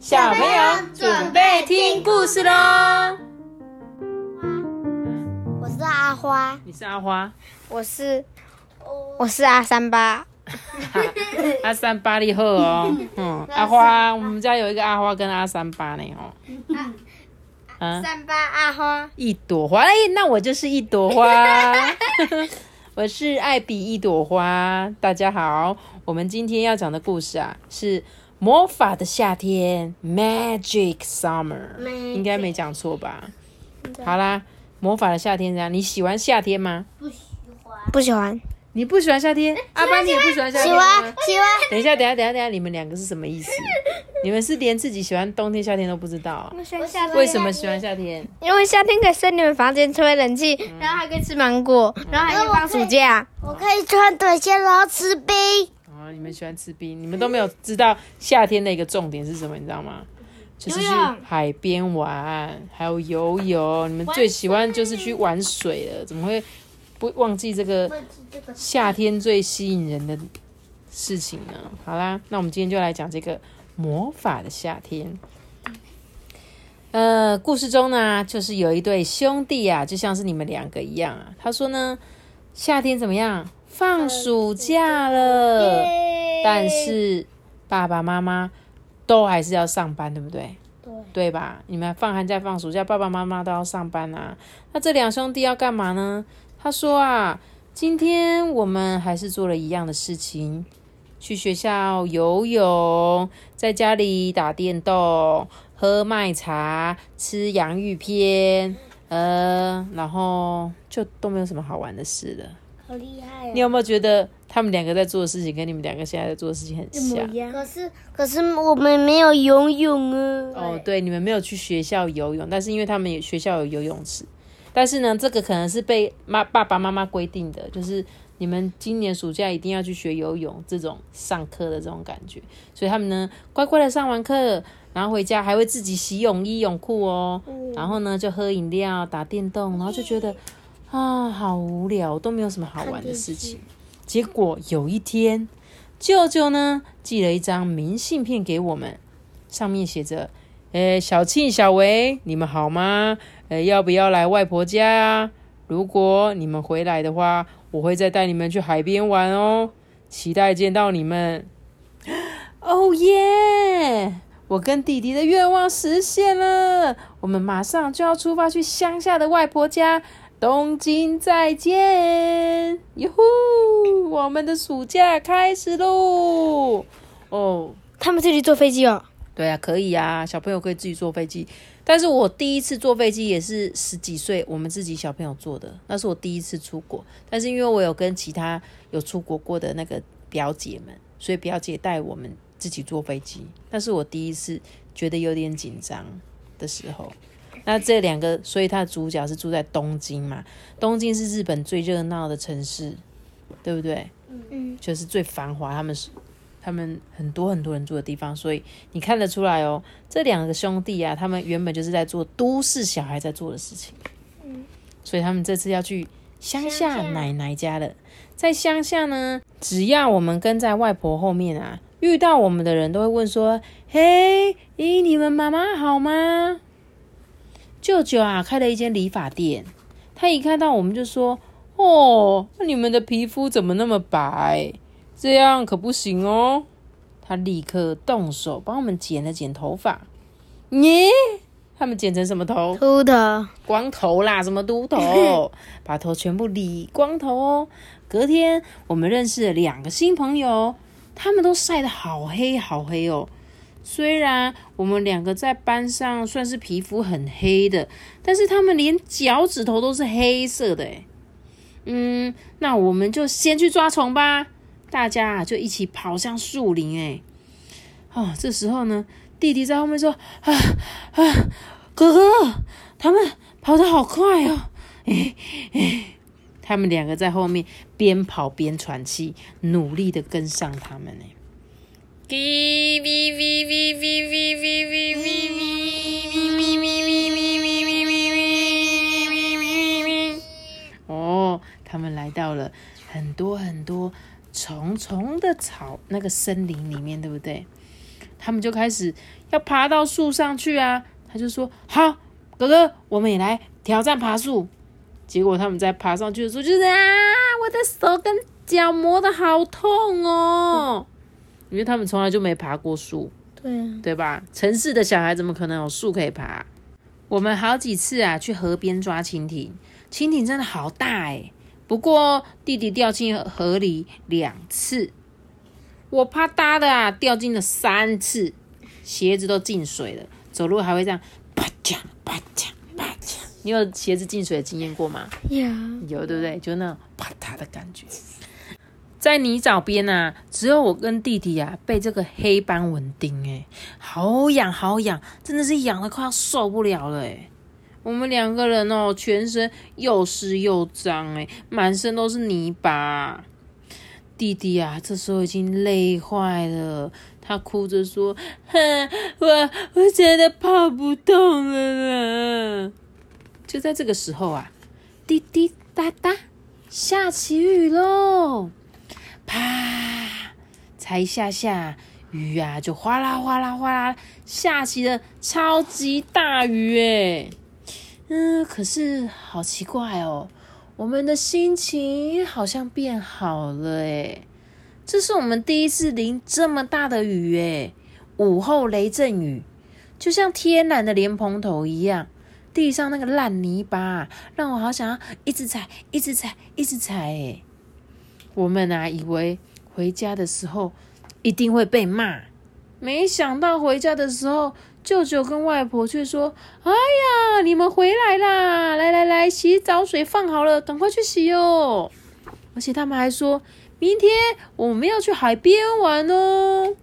小朋友准备听故事喽。我是阿花，你是阿花，我是我是阿三八，阿三八你好哦。嗯，阿花，我们家有一个阿花跟阿三八呢哦。啊，三八阿花，一朵花，哎，那我就是一朵花。我是艾比一朵花，大家好。我们今天要讲的故事啊，是魔法的夏天 （Magic Summer），应该没讲错吧？好啦，魔法的夏天怎样？你喜欢夏天吗？不喜欢，不喜欢你不喜欢夏天？阿班，你也不喜欢夏天吗？欢喜欢，等一下，等一下，等一下，等一下，你们两个是什么意思？你们是连自己喜欢冬天、夏天都不知道啊？为什么喜欢夏天？因为夏天可以睡你们房间吹冷气，然后还可以吃芒果，然后还可以放暑假。我可以穿短袖，然后吃冰。哦，你们喜欢吃冰，你们都没有知道夏天的一个重点是什么，你知道吗？就是去海边玩，还有游泳。你们最喜欢就是去玩水了，怎么会不忘记这个夏天最吸引人的事情呢？好啦，那我们今天就来讲这个魔法的夏天。呃，故事中呢，就是有一对兄弟啊，就像是你们两个一样啊。他说呢，夏天怎么样？放暑假了，但是爸爸妈妈都还是要上班，对不对？对，对吧？你们放寒假、放暑假，爸爸妈妈都要上班啊。那这两兄弟要干嘛呢？他说啊，今天我们还是做了一样的事情，去学校游泳，在家里打电动，喝麦茶，吃洋芋片，呃，然后就都没有什么好玩的事了。好厉害你有没有觉得他们两个在做的事情跟你们两个现在在做的事情很像？样。可是可是我们没有游泳啊。哦，对，你们没有去学校游泳，但是因为他们有学校有游泳池，但是呢，这个可能是被妈爸爸妈妈规定的，就是你们今年暑假一定要去学游泳，这种上课的这种感觉，所以他们呢乖乖的上完课，然后回家还会自己洗泳衣泳裤哦，然后呢就喝饮料、打电动，然后就觉得啊好无聊，都没有什么好玩的事情。结果有一天，舅舅呢寄了一张明信片给我们，上面写着：“诶，小庆、小维，你们好吗？诶，要不要来外婆家啊？如果你们回来的话，我会再带你们去海边玩哦，期待见到你们。”哦耶！我跟弟弟的愿望实现了，我们马上就要出发去乡下的外婆家。东京再见，哟呼！我们的暑假开始喽！哦，他们自己坐飞机哦。对啊，可以啊，小朋友可以自己坐飞机。但是我第一次坐飞机也是十几岁，我们自己小朋友坐的，那是我第一次出国。但是因为我有跟其他有出国过的那个表姐们，所以表姐带我们自己坐飞机。那是我第一次觉得有点紧张的时候。那这两个，所以他的主角是住在东京嘛？东京是日本最热闹的城市，对不对？嗯，就是最繁华，他们是他们很多很多人住的地方，所以你看得出来哦，这两个兄弟啊，他们原本就是在做都市小孩在做的事情，嗯，所以他们这次要去乡下奶奶家了。在乡下呢，只要我们跟在外婆后面啊，遇到我们的人都会问说：“嘿，咦，你们妈妈好吗？”舅舅啊，开了一间理发店，他一看到我们就说：“哦，那你们的皮肤怎么那么白？这样可不行哦。”他立刻动手帮我们剪了剪头发。耶，他们剪成什么头？秃头。光头啦，什么秃头？把头全部理光头哦。隔天，我们认识了两个新朋友，他们都晒得好黑好黑哦。虽然我们两个在班上算是皮肤很黑的，但是他们连脚趾头都是黑色的诶。嗯，那我们就先去抓虫吧。大家啊就一起跑向树林诶。哦，这时候呢，弟弟在后面说：“啊啊，哥哥，他们跑得好快哦！”诶诶，他们两个在后面边跑边喘气，努力的跟上他们呢。哔哔哔哔哔哔哔哔哔哔哔哔哔哔哔哔哔哔哔哦，他们来到了很多很多重重的草那个森林里面，对不对？他们就开始要爬到树上去啊。他就说：“好，哥哥，我们也来挑战爬树。”结果他们在爬上去的时候，就是啊，我的手跟脚磨的好痛哦，因为他们从来就没爬过树，对对吧？城市的小孩怎么可能有树可以爬？我们好几次啊去河边抓蜻蜓，蜻蜓真的好大哎。不过弟弟掉进河里两次，我啪嗒的啊掉进了三次，鞋子都进水了，走路还会这样啪嗒啪嗒啪嗒。你有鞋子进水的经验过吗？有，有对不对？就那种啪嗒的感觉。在泥沼边啊，只有我跟弟弟啊被这个黑斑蚊叮，哎，好痒好痒，真的是痒的快要受不了了，哎。我们两个人哦，全身又湿又脏，哎，满身都是泥巴。弟弟啊，这时候已经累坏了，他哭着说：“哼，我我真的跑不动了啦。”就在这个时候啊，滴滴答答，下起雨喽。啪！才一下下雨啊，就哗啦哗啦哗啦下起了超级大雨诶。嗯，可是好奇怪哦，我们的心情好像变好了诶。这是我们第一次淋这么大的雨诶，午后雷阵雨，就像天然的莲蓬头一样，地上那个烂泥巴让我好想要一直踩，一直踩，一直踩诶。我们啊，以为回家的时候一定会被骂，没想到回家的时候，舅舅跟外婆却说：“哎呀，你们回来啦！来来来，洗澡水放好了，赶快去洗哦！”而且他们还说明天我们要去海边玩哦。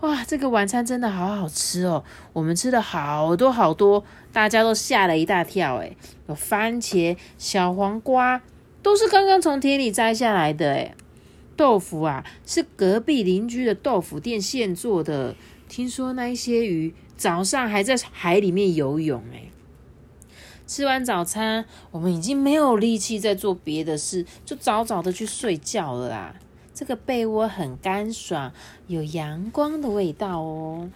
哇，这个晚餐真的好好吃哦！我们吃了好多好多，大家都吓了一大跳。诶有番茄、小黄瓜。都是刚刚从田里摘下来的诶豆腐啊，是隔壁邻居的豆腐店现做的。听说那一些鱼早上还在海里面游泳诶吃完早餐，我们已经没有力气再做别的事，就早早的去睡觉了啦。这个被窝很干爽，有阳光的味道哦。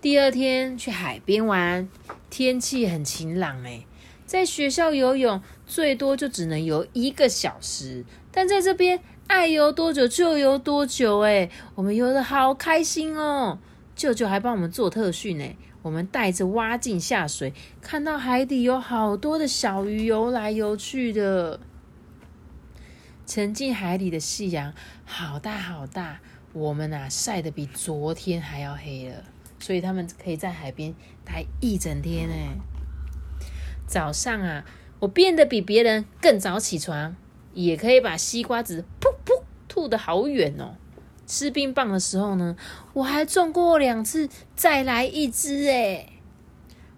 第二天去海边玩，天气很晴朗诶在学校游泳最多就只能游一个小时，但在这边爱游多久就游多久。哎，我们游的好开心哦！舅舅还帮我们做特训呢。我们带着蛙镜下水，看到海底有好多的小鱼游来游去的。沉浸海里的夕阳好大好大，我们啊晒得比昨天还要黑了，所以他们可以在海边待一整天呢。早上啊，我变得比别人更早起床，也可以把西瓜籽噗噗吐得好远哦。吃冰棒的时候呢，我还中过两次，再来一支诶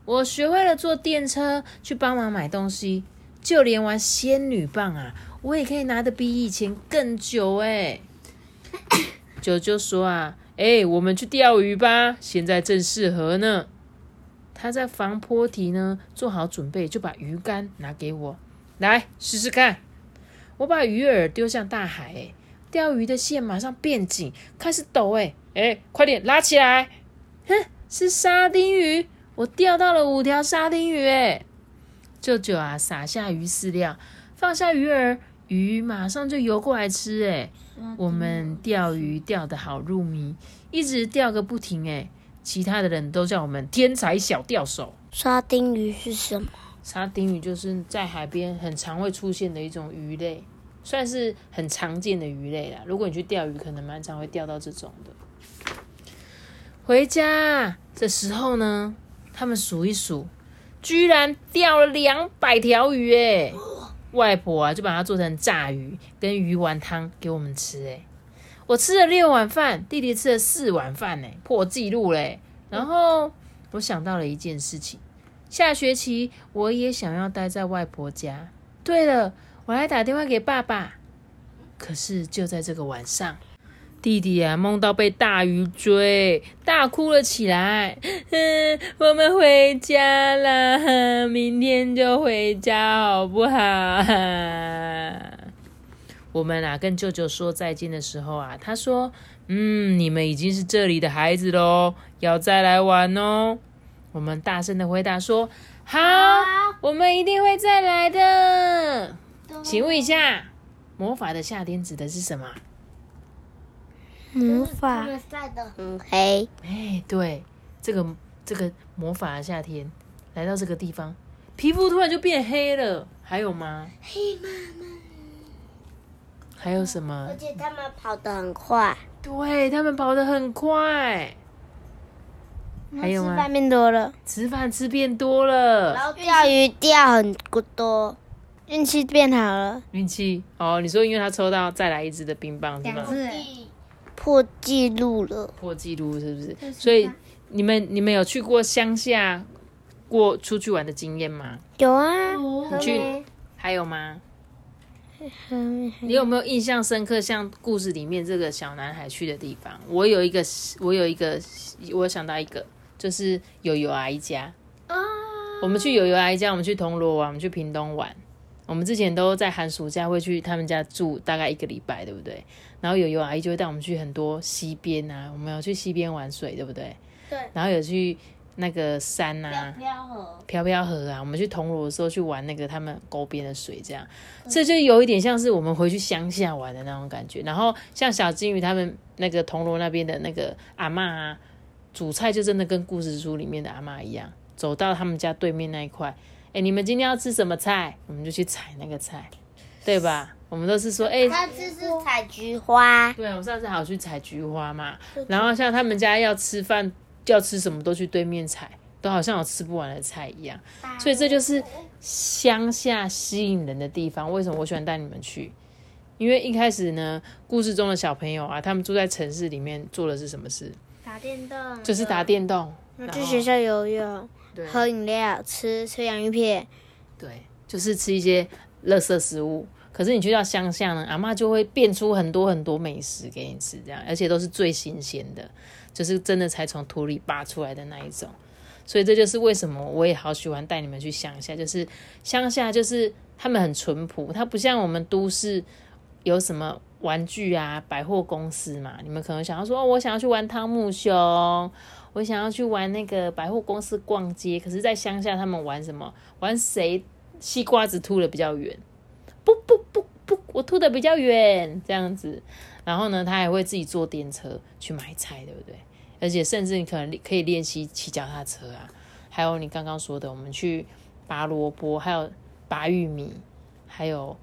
我学会了坐电车去帮忙买东西，就连玩仙女棒啊，我也可以拿得比以前更久诶 九九说啊，哎，我们去钓鱼吧，现在正适合呢。他在防坡堤呢，做好准备，就把鱼竿拿给我，来试试看。我把鱼饵丢向大海，哎，钓鱼的线马上变紧，开始抖，哎，哎，快点拉起来！哼，是沙丁鱼，我钓到了五条沙丁鱼，哎，舅舅啊，撒下鱼饲料，放下鱼饵，鱼马上就游过来吃，哎，我们钓鱼钓得好入迷，一直钓个不停，哎。其他的人都叫我们天才小钓手。沙丁鱼是什么？沙丁鱼就是在海边很常会出现的一种鱼类，算是很常见的鱼类啦。如果你去钓鱼，可能蛮常会钓到这种的。回家的时候呢，他们数一数，居然钓了两百条鱼诶 外婆啊，就把它做成炸鱼跟鱼丸汤给我们吃诶我吃了六碗饭，弟弟吃了四碗饭呢，破纪录嘞！然后我想到了一件事情，下学期我也想要待在外婆家。对了，我来打电话给爸爸。可是就在这个晚上，弟弟啊梦到被大鱼追，大哭了起来。嗯，我们回家啦，明天就回家好不好？我们啊跟舅舅说再见的时候啊，他说：“嗯，你们已经是这里的孩子喽，要再来玩哦。”我们大声的回答说：“好，我们一定会再来的。”请问一下，魔法的夏天指的是什么？魔法晒得很黑。哎，对，这个这个魔法的夏天来到这个地方，皮肤突然就变黑了。还有吗？黑妈妈。还有什么？而且他们跑得很快。对他们跑得很快。还有吗？吃饭变多了。吃饭吃变多了。然后钓鱼钓很多。运气变好了。运气哦，你说因为他抽到再来一只的冰棒是吗？破纪录了。破纪录是不是？所以你们你们有去过乡下过出去玩的经验吗？有啊。你去还有吗？你有没有印象深刻？像故事里面这个小男孩去的地方，我有一个，我有一个，我想到一个，就是友友阿姨家。我们去友友阿姨家，我们去铜锣湾，我们去屏东玩。我们之前都在寒暑假会去他们家住大概一个礼拜，对不对？然后友友阿姨就会带我们去很多溪边啊，我们有去溪边玩水，对不对？对。然后有去。那个山呐，飘飘河，飘飘河啊！我们去铜锣的时候去玩那个他们沟边的水，这样，这就有一点像是我们回去乡下玩的那种感觉。然后像小金鱼他们那个铜锣那边的那个阿妈啊，煮菜就真的跟故事书里面的阿妈一样，走到他们家对面那一块，哎，你们今天要吃什么菜？我们就去采那个菜，对吧？我们都是说，哎，上次是采菊花，对，我上次好去采菊花嘛。然后像他们家要吃饭。要吃什么都去对面采，都好像有吃不完的菜一样，所以这就是乡下吸引人的地方。为什么我喜欢带你们去？因为一开始呢，故事中的小朋友啊，他们住在城市里面做的是什么事？打电动，就是打电动，去学校游泳，喝饮料，吃吃洋芋片，对，就是吃一些垃圾食物。可是你去到乡下呢，阿妈就会变出很多很多美食给你吃，这样，而且都是最新鲜的。就是真的才从土里拔出来的那一种，所以这就是为什么我也好喜欢带你们去乡下。就是乡下，就是他们很淳朴，它不像我们都市有什么玩具啊、百货公司嘛。你们可能想要说，我想要去玩汤姆熊，我想要去玩那个百货公司逛街。可是，在乡下，他们玩什么？玩谁西瓜子吐的比较远？不不不不，我吐的比较远，这样子。然后呢，他还会自己坐电车去买菜，对不对？而且甚至你可能可以练习骑脚踏车啊。还有你刚刚说的，我们去拔萝卜，还有拔玉米，还有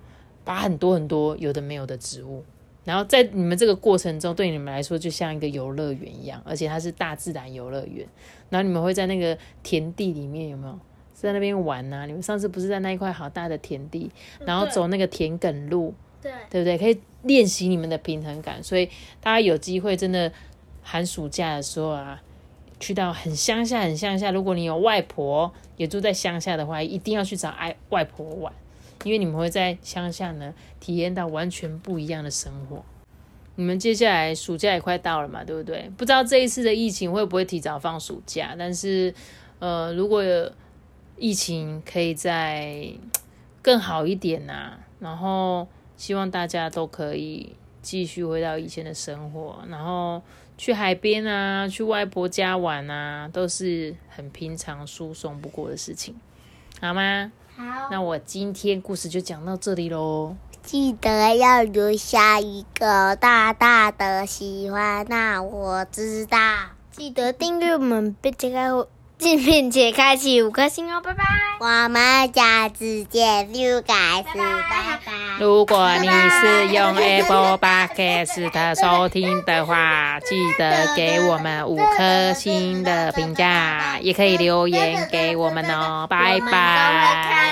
拔很多很多有的没有的植物。然后在你们这个过程中，对你们来说就像一个游乐园一样，而且它是大自然游乐园。然后你们会在那个田地里面有没有在那边玩呢？你们上次不是在那一块好大的田地，然后走那个田埂路，对对不对？可以。练习你们的平衡感，所以大家有机会真的寒暑假的时候啊，去到很乡下、很乡下。如果你有外婆也住在乡下的话，一定要去找爱外婆玩，因为你们会在乡下呢体验到完全不一样的生活。你们接下来暑假也快到了嘛，对不对？不知道这一次的疫情会不会提早放暑假，但是呃，如果有疫情可以再更好一点呐，然后。希望大家都可以继续回到以前的生活，然后去海边啊，去外婆家玩啊，都是很平常、疏松不过的事情，好吗？好。那我今天故事就讲到这里喽。记得要留下一个大大的喜欢，那我知道。记得订阅我们，并且开并且开启五颗星哦，拜拜！我们下次见，六改四，拜拜。如果你是用 Apple Podcast 收听的话，记得给我们五颗星的评价，也可以留言给我们哦，拜拜。